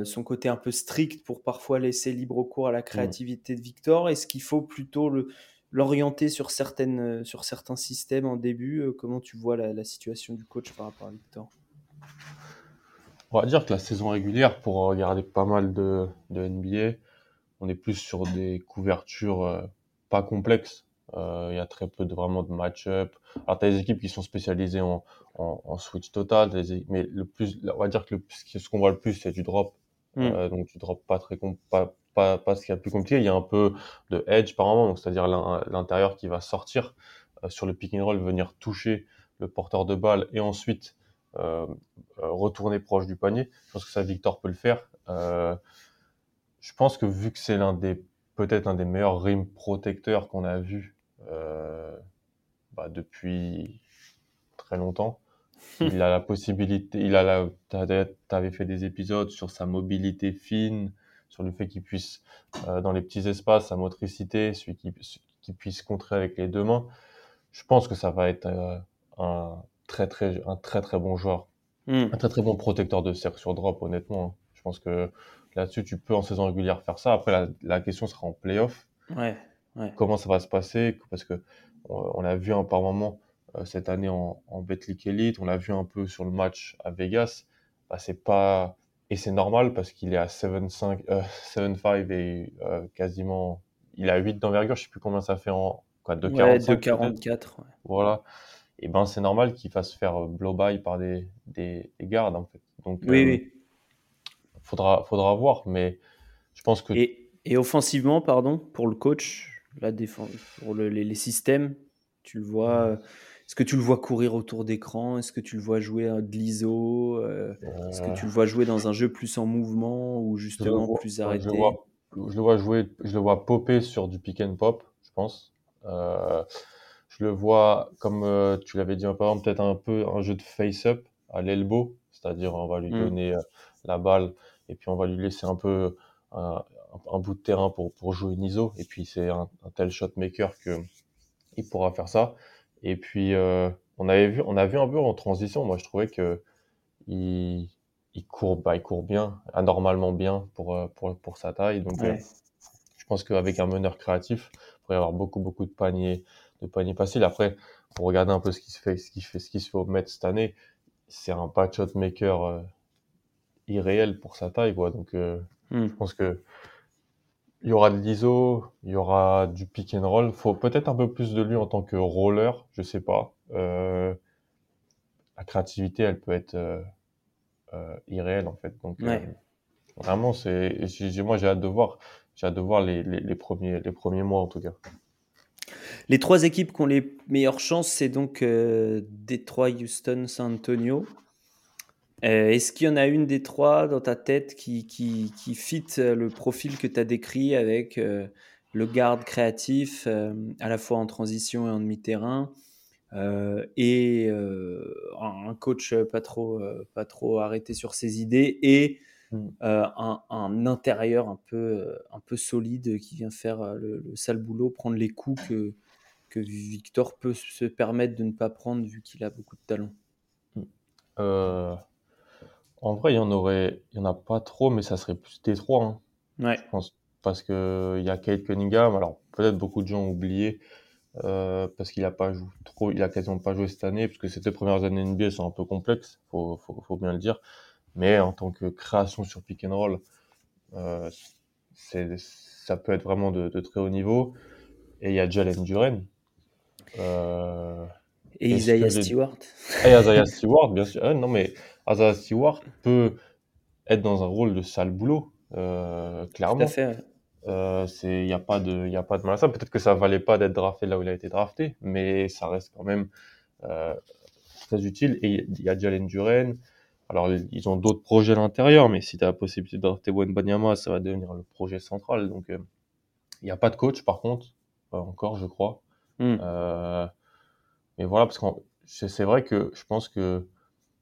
son côté un peu strict pour parfois laisser libre cours à la mmh. créativité de Victor Est-ce qu'il faut plutôt le, l'orienter sur, certaines, euh, sur certains systèmes en début? Euh, Comment tu vois la, situation du coach par rapport à Victor? On va dire que la saison régulière, pour regarder pas mal de, de NBA, on est plus sur des couvertures euh, pas complexes. Il y a très peu de vraiment de match-up. Alors, tu as des équipes qui sont spécialisées en, en, switch total, mais le plus, on va dire que le, ce qu'on voit le plus, c'est du drop. Hmm. donc, tu drop pas très, pas, pas, pas ce qu'il y a de plus compliqué. Il y a un peu de edge par moment, donc c'est-à-dire l'intérieur qui va sortir euh, sur le pick and roll, venir toucher le porteur de balle et ensuite euh, euh, retourner proche du panier. Je pense que ça, Victor peut le faire. Euh, je pense que vu que c'est l'un des peut-être un des meilleurs rim protecteurs qu'on a vu euh, bah, depuis très longtemps. Il a la possibilité, il a la, t'avais fait des épisodes sur sa mobilité fine, sur le fait qu'il puisse, euh, dans les petits espaces, sa motricité, celui qui, qui, puisse contrer avec les deux mains. Je pense que ça va être euh, un très très un très très bon joueur, hmm. un très très bon protecteur de cercle sur drop. Honnêtement, hein. je pense que là-dessus tu peux en saison régulière faire ça. Après la, la question sera en playoff. Ouais, ouais. Comment ça va se passer? Parce que on, a vu un par moment euh, cette année en, en Betclic Elite, on l'a vu un peu sur le match à Vegas. Bah, c'est pas et c'est normal parce qu'il est à 7,5 euh, et euh, quasiment. Il a 8 d'envergure, je sais plus combien ça fait en. Quoi, 2,44 ouais, Voilà. Et ben c'est normal qu'il fasse faire euh, blow-by par des, des, gardes en fait. Donc, oui, euh, oui. Faudra, faudra voir, mais je pense que. Et, et offensivement, pardon, pour le coach, la défense, pour le, les, les, systèmes, tu le vois. Est-ce que tu le vois courir autour d'écran? Est-ce que tu le vois jouer de l'ISO euh, Est-ce que tu le vois jouer dans un jeu plus en mouvement ou justement plus arrêté je le, vois, je le, vois, jouer, je le vois popper sur du pick and pop, je pense. Euh, je le vois, comme euh, tu l'avais dit par exemple, peut-être un peu un jeu de face-up à l'elbow, c'est-à-dire on va lui mm. donner la balle et puis on va lui laisser un peu un, un bout de terrain pour, pour jouer une ISO et puis c'est un, un tel shot maker que il pourra faire ça. Et puis, euh, on avait vu, on a vu un peu en transition. Moi, je trouvais que il, il court, bah, il court bien, anormalement bien pour, euh, pour, pour sa taille. Donc, euh, je pense qu'avec un meneur créatif, il pourrait y avoir beaucoup, beaucoup de paniers, de paniers faciles. Après, pour regarder un peu ce qui se fait, ce qui fait, ce qui se fait au Met cette année, c'est un patch shot maker euh, irréel pour sa taille, quoi. Donc, hmm. je pense que il y aura de l'ISO, il y aura du pick and roll. Faut peut-être un peu plus de lui en tant que roller, je sais pas. Euh, la créativité, elle peut être euh, euh, irréelle en fait. Donc vraiment, c'est moi j'ai hâte de voir, j'ai hâte de voir les, les, les, premiers les premiers mois en tout cas. Les trois équipes qui ont les meilleures chances, c'est donc Detroit, Houston, San Antonio. Euh, est-ce qu'il y en a une des trois dans ta tête qui, qui, qui fit le profil que tu as décrit avec euh, le garde créatif, euh, à la fois en transition et en demi-terrain, et un coach pas trop, pas trop arrêté sur ses idées, et hmm. un, un, intérieur un peu, un peu solide qui vient faire le, le, sale boulot, prendre les coups que, que Victor peut se permettre de ne pas prendre vu qu'il a beaucoup de talent? En vrai, il y en aurait, il y en a pas trop, mais ça serait plus des trois, hein, ouais. je pense. Parce que il y a Kate Cunningham, alors peut-être beaucoup de gens ont oublié, euh, parce qu'il a pas joué trop, il a quasiment pas joué cette année, parce que ces deux premières années NBA sont un peu complexes, faut, faut, faut bien le dire. Mais en tant que création sur pick and roll, euh, ça peut être vraiment de, de, très haut niveau. Et il y a Jalen Duren. Euh, et Isaiah Stewart. Et Isaiah Stewart, bien sûr. Ah, non, mais Isaiah Stewart peut être dans un rôle de sale boulot, euh, clairement. Tout à fait. Euh, il n'y a pas de, il a pas de mal à ça. Peut-être que ça valait pas d'être drafté là où il a été drafté, mais ça reste quand même euh, très utile. Et il y a Jalen Duren. Alors, ils ont d'autres projets à l'intérieur, mais si tu as la possibilité de drafter Wen Banyama, ça va devenir le projet central. Donc, euh, il n'y a pas de coach, par contre, encore, je crois. Mm. Mais voilà, parce que c'est vrai que je pense que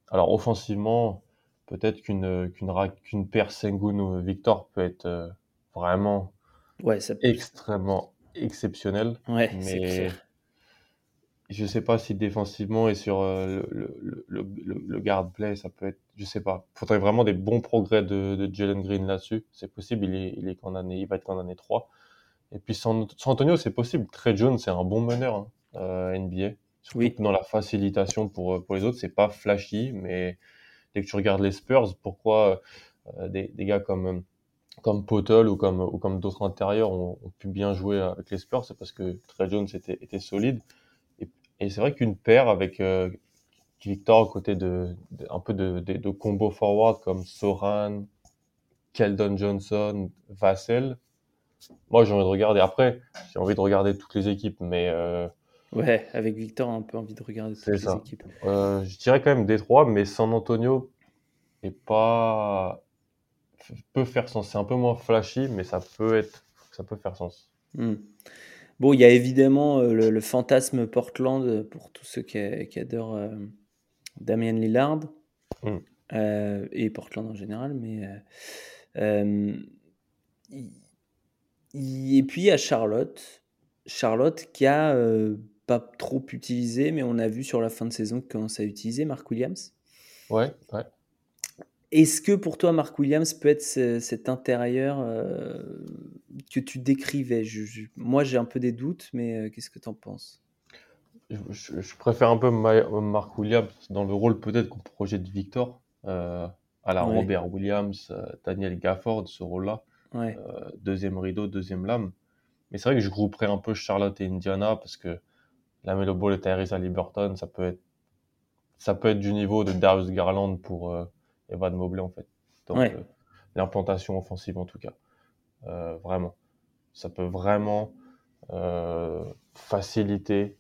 alors offensivement, peut-être qu'une qu'une qu'une paire Sengun Victor peut être euh, vraiment ouais, ça extrêmement exceptionnelle. Ouais, mais je sais pas si défensivement et sur euh, le, le, le, le, guard play, ça peut être, je sais pas. Faudrait vraiment des bons progrès de, de Jalen Green là-dessus. C'est possible, il est, il est condamné, il va être condamné 3. Et puis San, Antonio, c'est possible. Trey Jones, c'est un bon meneur hein, euh, NBA. Surtout dans la facilitation pour, euh, pour les autres, c'est pas flashy, mais dès que tu regardes les Spurs, pourquoi euh, des, des, gars comme euh, comme Potel ou comme ou comme d'autres intérieurs ont, ont, pu bien jouer avec les Spurs, c'est parce que Trey Jones était, était solide. Et, et c'est vrai qu'une paire avec euh, Victor à côté de, de, un peu de, de, de combo forward comme Soran, Keldon Johnson, Vassell, moi j'ai envie de regarder. Après, j'ai envie de regarder toutes les équipes, mais euh, Ouais, avec Victor, un peu envie de regarder toutes les équipes. Euh, je dirais quand même Détroit, mais San Antonio est pas peut faire sens. C'est un peu moins flashy, mais ça peut être, ça peut faire sens. Hmm. Bon, il y a évidemment euh, le, fantasme Portland pour tous ceux qui, adorent euh, Damien Lillard hmm. euh, et Portland en général, mais et puis à Charlotte, Charlotte qui a trop utilisé, mais on a vu sur la fin de saison qu'il commence à utiliser Mark Williams. Ouais, ouais. Est-ce que pour toi, Mark Williams peut être cet intérieur euh, que tu décrivais? Moi, j'ai un peu des doutes, mais euh, qu'est-ce que tu en penses? Je, préfère un peu Mark Williams dans le rôle peut-être qu'on projette Victor, euh, à la Robert Williams, Daniel Gafford, ce rôle-là. Ouais. deuxième rideau, deuxième lame. Mais c'est vrai que je grouperais un peu Charlotte et Indiana parce que la Melo Ball et Tyrese Liberton, ça peut être ça peut être du niveau de Darius Garland pour euh, Evan Mobley en fait. Donc euh, l'implantation offensive en tout cas, euh, vraiment, ça peut vraiment faciliter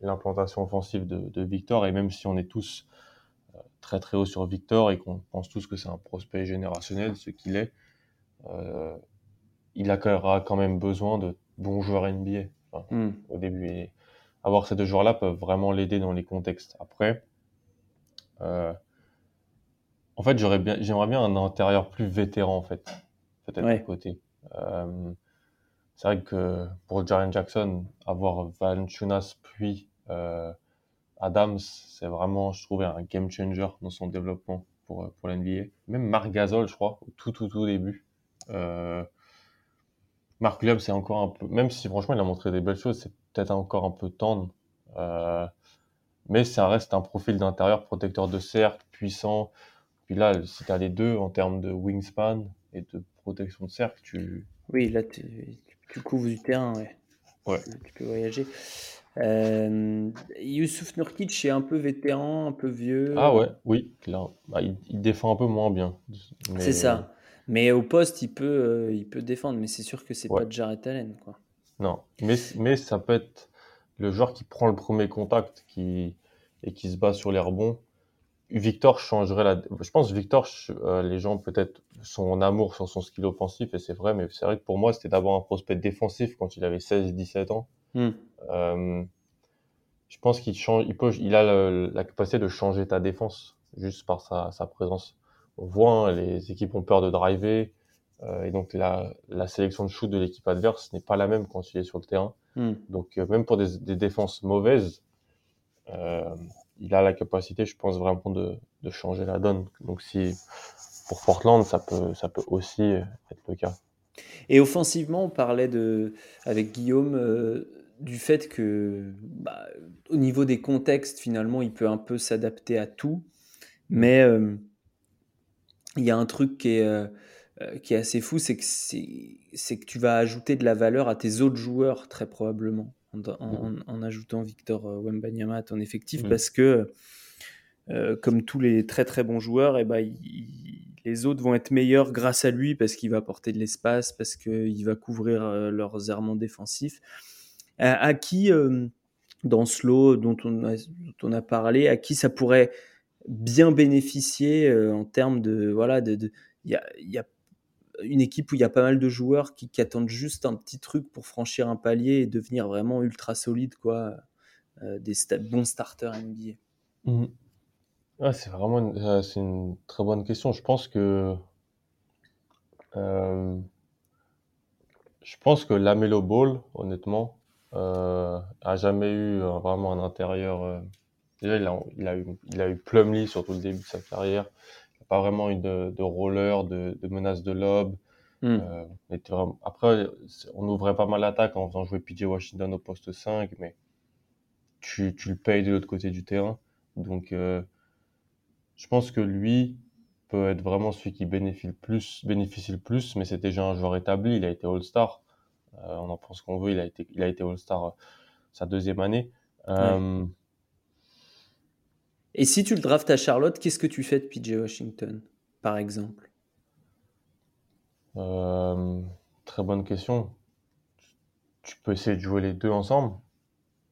l'implantation offensive de, de, Victor. Et même si on est tous très très haut sur Victor et qu'on pense tous que c'est un prospect générationnel, ce qu'il est, il aura quand même besoin de bons joueurs NBA Hmm. au début. Et avoir ces deux joueurs-là peuvent vraiment l'aider dans les contextes. Après, euh, en fait, j'aurais bien, j'aimerais bien un intérieur plus vétéran, en fait, peut-être ouais. côté. Euh, c'est vrai que pour Jaren Jackson, avoir Valanciunas puis euh, Adams, c'est vraiment, je trouvais, un game changer dans son développement pour, pour l'NBA. Même Marc Gasol, je crois, au tout, tout, tout début. Euh, Marc Williams, c'est encore un peu, même si franchement il a montré des belles choses, c'est peut-être encore un peu tendre. Euh, mais ça reste un profil d'intérieur, protecteur de cercle, puissant. Puis là, si tu as les deux en termes de wingspan et de protection de cercle, tu. Oui, là, tu, tu couvres du terrain, ouais. Ouais. Tu peux voyager. Euh, Youssouf Nurkic est un peu vétéran, un peu vieux. Ah ouais, oui, là, bah, il, il défend un peu moins bien. Mais- C'est ça. Mais au poste, il peut, euh, il peut défendre. Mais c'est sûr que c'est Ouais. pas Jarrett Allen, quoi. Non, mais, mais ça peut être le joueur qui prend le premier contact qui, et qui se bat sur les rebonds. Victor changerait la. Je pense que Victor, euh, les gens peut-être sont en amour sur son skill offensif, et c'est vrai, mais c'est vrai que pour moi, c'était d'abord un prospect défensif quand il avait 16-17 ans. Hmm. Euh, je pense qu'il change, il, peut, il a le- la capacité de changer ta défense juste par sa, sa présence. On voit, hein, les équipes ont peur de driver, euh, et donc la, la sélection de shoot de l'équipe adverse n'est pas la même quand il est sur le terrain. Hmm. Donc euh, même pour des, des défenses mauvaises, euh, il a la capacité, je pense, vraiment de, de changer la donne. Donc si pour Portland, ça peut, ça peut aussi être le cas. Et offensivement, on parlait de, avec Guillaume du fait que, bah, au niveau des contextes, finalement, il peut un peu s'adapter à tout. Mais il y a un truc qui est, euh, euh, qui est assez fou, c'est que, c'est, c'est que tu vas ajouter de la valeur à tes autres joueurs, très probablement, en, en- en ajoutant Victor euh, Wembanyama à ton effectif, Mhm. parce que, euh, comme tous les très très bons joueurs, et ben, il- les autres vont être meilleurs grâce à lui, parce qu'il va apporter de l'espace, parce qu'il va couvrir leurs errements défensifs. À, à qui, euh, dans dont on, a, dont on a parlé, à qui ça pourrait bien bénéficier euh, en termes de voilà de il y a, une équipe où il y a pas mal de joueurs qui, attendent juste un petit truc pour franchir un palier et devenir vraiment ultra solide quoi euh, des bons starters NBA Mhm. Ouais, c'est vraiment une, euh, c'est une très bonne question. Je pense que euh, je pense que Lamelo Ball, honnêtement, a jamais eu vraiment un intérieur. Déjà, il a, il a eu, il a eu Plumlee sur tout le début de sa carrière. Il n'a pas vraiment eu de, de roller, de, de menace de lob. Hmm. Euh, vraiment- Après, on ouvrait pas mal l'attaque en faisant jouer PJ Washington au poste 5, mais tu, tu le payes de l'autre côté du terrain. Donc, euh, je pense que lui peut être vraiment celui qui bénéficie le plus, bénéficie le plus, mais c'est déjà un joueur établi. Il a été All-Star. Euh, on en pense qu'on veut. Il a été, il a été All-Star sa deuxième année. Euh, et si tu le draftes à Charlotte qu'est-ce que tu fais de PJ Washington par exemple? Euh, très bonne question. Tu peux essayer de jouer les deux ensemble.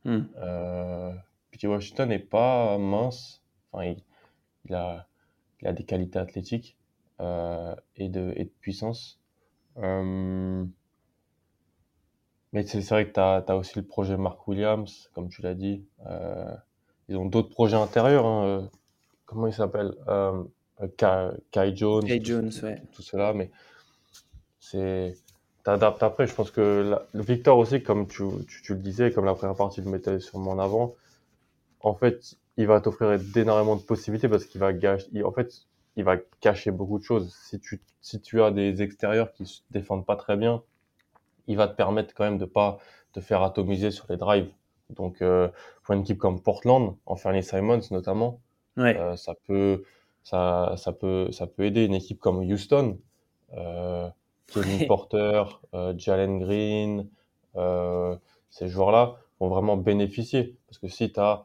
Hmm. Euh, PJ Washington n'est pas mince. Enfin, il, il a, il a des qualités athlétiques euh, et, de, et de puissance. Mais c'est c'est vrai que tu as, aussi le projet Mark Williams, comme tu l'as dit. Euh, ils ont d'autres projets intérieurs. hein, euh, comment il s'appelle euh, Kai, Kai Jones. Kai Jones, tout, ouais. tout cela. Mais c'est t'adaptes après. Je pense que la- le Victor aussi, comme tu, tu, tu le disais, comme la première partie le mettait sûrement en avant, en fait, il va t'offrir d'énormément de possibilités parce qu'il va gâcher, il- en fait, il va cacher beaucoup de choses. Si tu, si tu as des extérieurs qui se défendent pas très bien, il va te permettre quand même de pas te faire atomiser sur les drives. Donc, euh, pour une équipe comme Portland, en Fernie Simons notamment, ouais euh, ça peut, ça, ça peut, ça peut aider une équipe comme Houston, euh, Kevin. Porter, euh, Jalen Green, ces joueurs-là vont vraiment bénéficier. Parce que si tu as,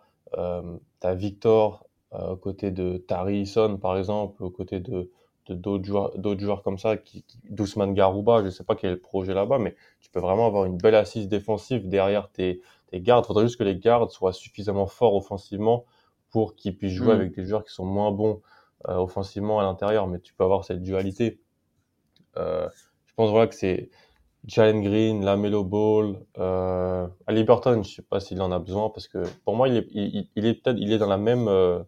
Victor aux côtés de Tarison, par exemple, aux côtés de d'autres joueurs, d'autres joueurs comme ça, qui, qui, Doucement Garouba, je sais pas quel est le projet là-bas, mais tu peux vraiment avoir une belle assise défensive derrière tes, tes gardes. Il faudrait juste que les gardes soient suffisamment forts offensivement pour qu'ils puissent jouer Mm. avec des joueurs qui sont moins bons euh, offensivement à l'intérieur, mais tu peux avoir cette dualité. Euh, je pense voilà que c'est Jalen Green, Lamelo Ball, euh, Ali Burton, je sais pas s'il en a besoin parce que pour moi il est, il, il est peut-être il est dans la même euh,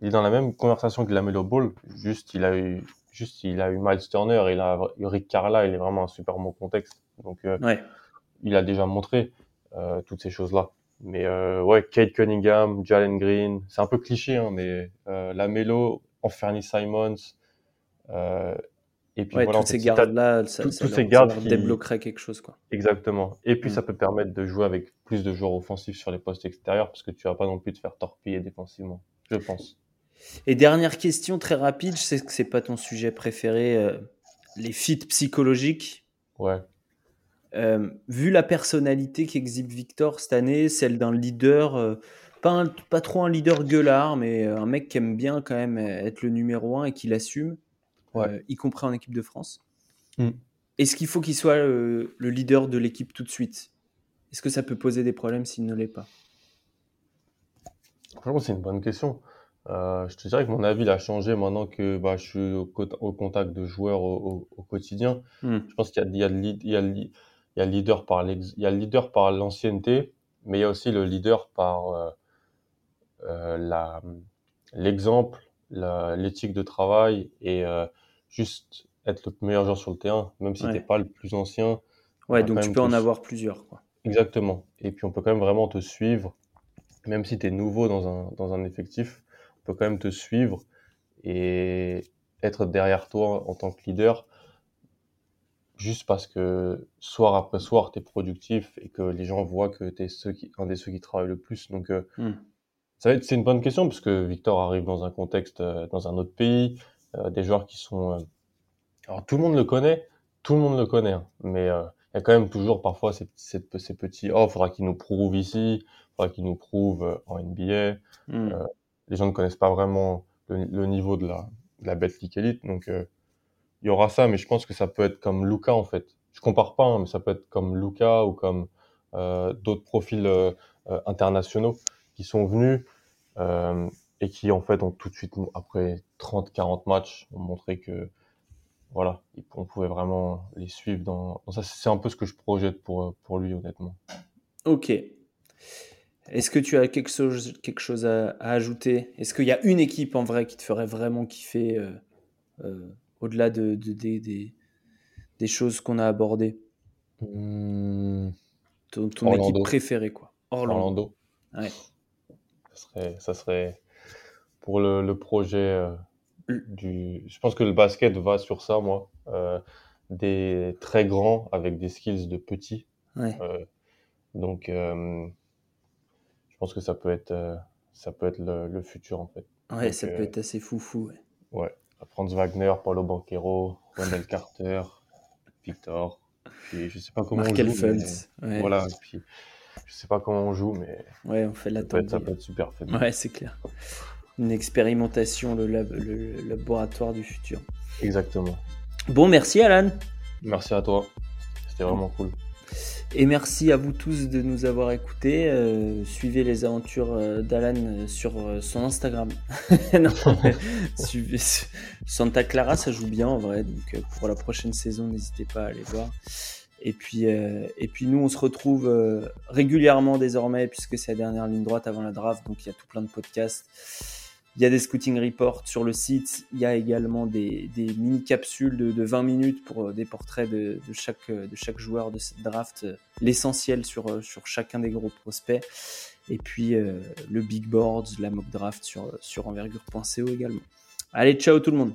il est dans la même conversation que Lamelo Ball. Juste il a eu juste il a eu Miles Turner, il a eu Rick Carla, il est vraiment un super bon contexte. Donc ouais il a déjà montré toutes ces choses-là. Mais euh, ouais, Kate Cunningham, Jalen Green, c'est un peu cliché, hein, mais euh, Lamelo Anferny Simons. Euh, et puis voilà, toutes ces gardes-là, ça, ça ces gardes qui... débloquerait quelque chose. Quoi. Exactement. Et puis, mm. ça peut permettre de jouer avec plus de joueurs offensifs sur les postes extérieurs parce que tu vas pas non plus te faire torpiller défensivement, je pense. Et dernière question très rapide, je sais que c'est pas ton sujet préféré, euh, les fits psychologiques. Ouais. Euh, vu la personnalité qu'exhibe Victor cette année, celle d'un leader, euh, pas, pas trop un leader gueulard, mais un mec qui aime bien quand même être le numéro un et qui l'assume euh, y compris en équipe de France. Mm. Est-ce qu'il faut qu'il soit le, leader de l'équipe tout de suite? Est-ce que ça peut poser des problèmes s'il ne l'est pas? Franchement, c'est une bonne question. Euh, je te dirais que mon avis a changé maintenant que bah, je suis au, contact de joueurs au, quotidien. Mm. Je pense qu'il y a, le leader par leader par l'ancienneté, mais il y a aussi le leader par euh, l'exemple, l'éthique de travail et juste être le meilleur joueur sur le terrain, même si tu n'es pas le plus ancien. Ouais, donc tu peux en avoir plusieurs. Quoi. Exactement. Et puis on peut quand même vraiment te suivre, même si tu es nouveau dans un, dans un effectif, on peut quand même te suivre et être derrière toi en tant que leader, juste parce que soir après soir, tu es productif et que les gens voient que tu es ceux qui, un des ceux qui travaillent le plus. Donc, euh, hmm. c'est une bonne question parce que Victor arrive dans un contexte, euh, dans un autre pays, euh, des joueurs qui sont... Alors tout le monde le connaît, tout le monde le connaît, hein, mais il y a quand même toujours parfois ces, ces, petits oh faudra qu'il nous prouve ici faudra qu'il nous prouve en NBA hmm. les gens ne connaissent pas vraiment le, niveau de la de la Betclic Elite donc il y aura ça mais je pense que ça peut être comme Luca en fait. Je compare pas hein, mais ça peut être comme Luca ou comme d'autres profils internationaux qui sont venus et qui en fait ont tout de suite après 30-40 matchs ont montré que voilà on pouvait vraiment les suivre dans, ça. C'est un peu ce que je projette pour pour lui honnêtement. Ok. Est-ce que tu as quelque chose quelque chose à, ajouter? Est-ce qu'il y a une équipe en vrai qui te ferait vraiment kiffer au-delà de, des, des, choses qu'on a abordées mmh. ton, équipe préférée quoi Orlando, Ouais. ça serait ça serait pour le, le projet euh, du. Je pense que le basket va sur ça, moi. Euh, des très grands avec des skills de petits. Ouais. Euh, donc, je pense que ça peut être, ça peut être le, le futur en fait. Ouais, ça peut être assez foufou. Ouais. ouais. Franz Wagner, Paulo Banquero, Wendell Carter, Victor. Puis je sais pas comment on joue. Mais... Voilà. Et puis je sais pas comment on joue, mais. Ouais, on fait la ça, peut être, ça peut être super fait. Ouais, c'est clair une expérimentation, le, le, laboratoire du futur. Exactement. Bon, merci Alan. Merci à toi. C'était vraiment cool. Et merci à vous tous de nous avoir écoutés. Euh, suivez les aventures euh, d'Alan sur euh, son Instagram. non, suivez Santa Clara, ça joue bien en vrai. Donc pour la prochaine saison, n'hésitez pas à aller voir. Et puis, et puis nous, on se retrouve régulièrement désormais puisque c'est la dernière ligne droite avant la draft. Donc il y a tout plein de podcasts. Il y a des scouting reports sur le site. Il y a également des, mini-capsules de, 20 minutes pour euh, des portraits de, chaque, de chaque joueur de cette draft, euh, l'essentiel sur, euh, sur chacun des gros prospects. Et puis le big board, la mock draft sur, sur envergure.co également. Allez, ciao tout le monde